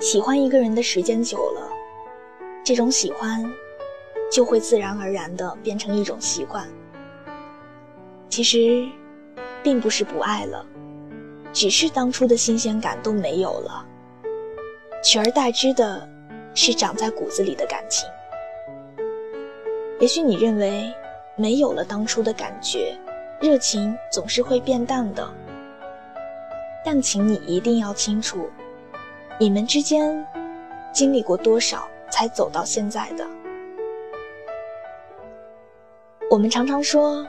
喜欢一个人的时间久了，这种喜欢就会自然而然的变成一种习惯。其实，并不是不爱了，只是当初的新鲜感都没有了，取而代之的是长在骨子里的感情。也许你认为没有了当初的感觉，热情总是会变淡的，但请你一定要清楚，你们之间经历过多少才走到现在的。我们常常说。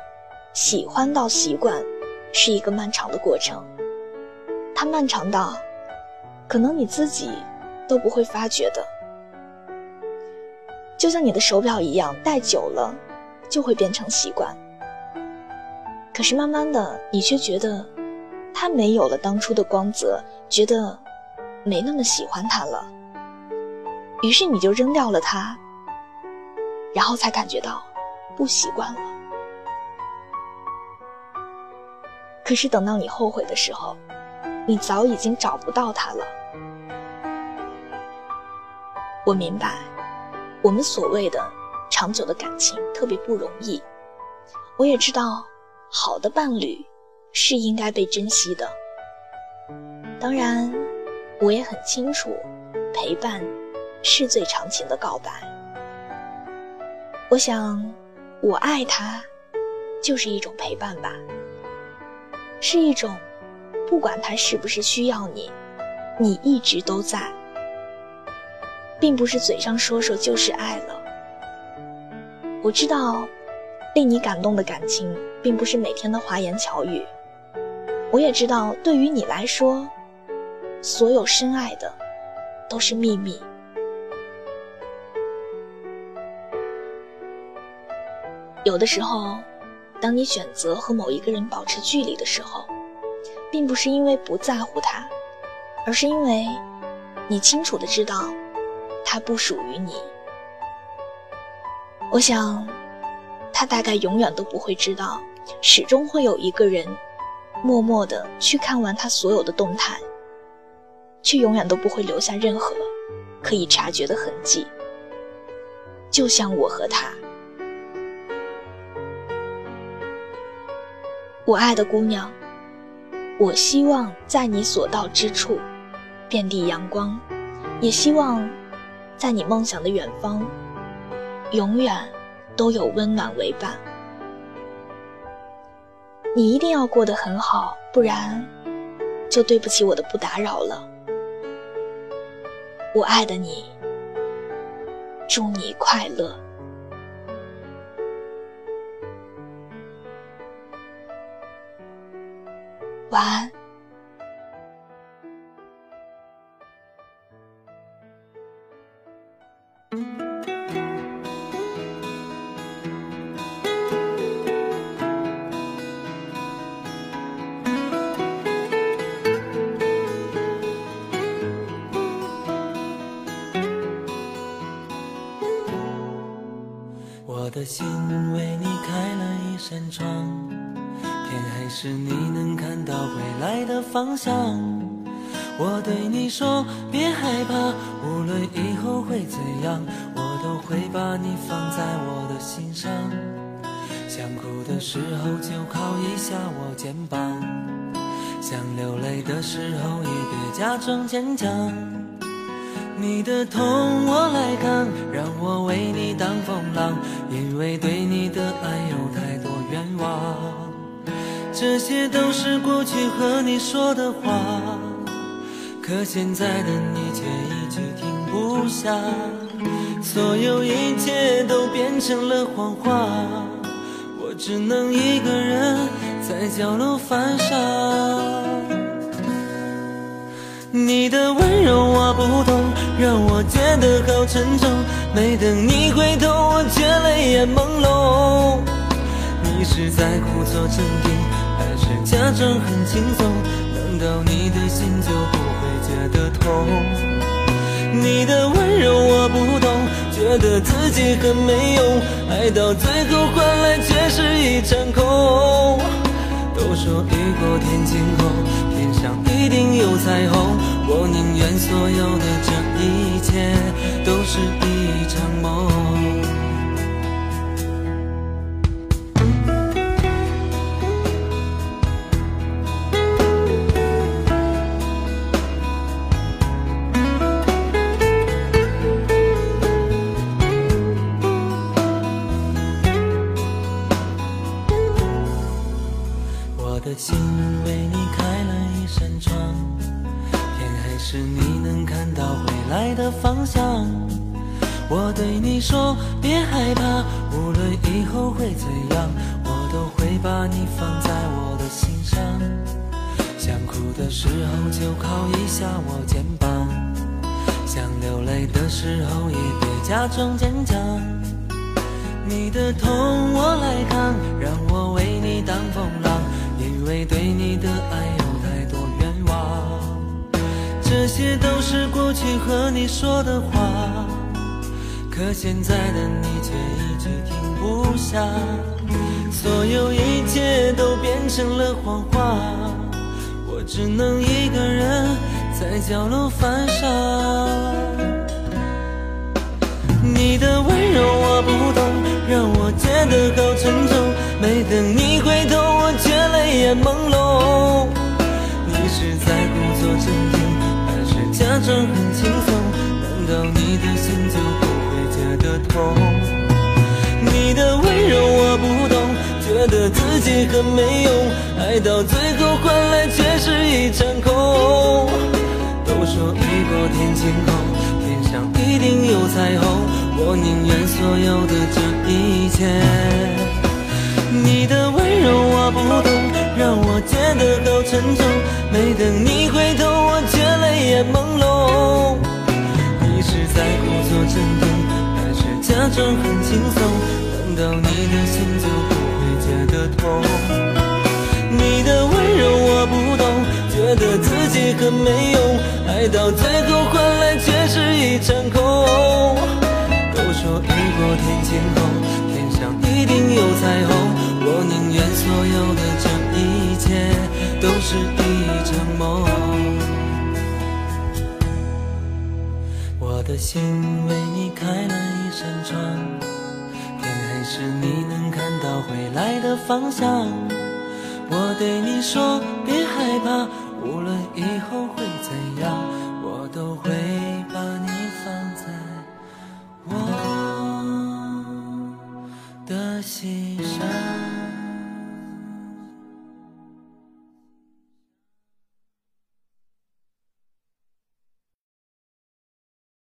喜欢到习惯，是一个漫长的过程。它漫长到，可能你自己都不会发觉的。就像你的手表一样，戴久了就会变成习惯。可是慢慢的，你却觉得它没有了当初的光泽，觉得没那么喜欢他了。于是你就扔掉了他，然后才感觉到不习惯了。可是等到你后悔的时候，你早已经找不到他了。我明白，我们所谓的长久的感情特别不容易。我也知道，好的伴侣是应该被珍惜的。当然，我也很清楚，陪伴是最长情的告白。我想，我爱他，就是一种陪伴吧。是一种，不管他是不是需要你，你一直都在，并不是嘴上说说就是爱了。我知道，令你感动的感情，并不是每天的花言巧语。我也知道，对于你来说，所有深爱的，都是秘密。有的时候。当你选择和某一个人保持距离的时候，并不是因为不在乎他，而是因为你清楚的知道他不属于你。我想，他大概永远都不会知道，始终会有一个人默默的去看完他所有的动态，却永远都不会留下任何可以察觉的痕迹。就像我和他。我爱的姑娘，我希望在你所到之处，遍地阳光，也希望在你梦想的远方，永远都有温暖为伴。你一定要过得很好，不然就对不起我的不打扰了。我爱的你，祝你快乐。晚安。的心为你开了一扇窗。天黑时，你能看到回来的方向。我对你说，别害怕，无论以后会怎样，我都会把你放在我的心上。想哭的时候就靠一下我肩膀，想流泪的时候也别假装坚强。你的痛我来扛，让我为你挡风浪，因为对你的爱有太多愿望。这些都是过去和你说的话，可现在的你却一句听不下，所有一切都变成了谎话，我只能一个人在角落犯傻。你的温不懂，让我觉得好沉重，没等你回头，我却泪眼朦胧。你是在故作镇定。还是假装很轻松，难道你的心就不会觉得痛？你的温柔我不懂，觉得自己很没用，爱到最后换来却是一场空。都说雨过天晴后，天上一定有彩，所有的这一切都是是你能看到回来的方向。我对你说别害怕，无论以后会怎样，我都会把你放在我的心上。想哭的时候就靠一下我肩膀，想流泪的时候也别假装坚强。你的痛我来扛，让我为你挡风浪。因为对你的爱有太多愿望，这些都是过去和你说的话，可现在的你却一直停不下，所有一切都变成了谎话，我只能一个人在角落犯傻。你的温柔我不懂，让我觉得好沉重。没等你回头，我却泪眼朦胧。很轻松？难道你的心就不会觉得痛？你的温柔我不懂，觉得自己很没用，爱到最后换来却是一场空。都说雨过天晴后，天上一定有彩虹，我宁愿所有的这一切。你的温柔我不懂，让我觉得好沉重。没等你回头，我却泪眼朦胧。你是在故作镇定，还是假装很轻松？难道你的心就不会觉得痛？你的温柔我不懂，觉得自己很没用，爱到最后的心为你开了一扇窗，天黑时你能看到回来的方向。我对你说别害怕，无论以后会怎样，我都会把你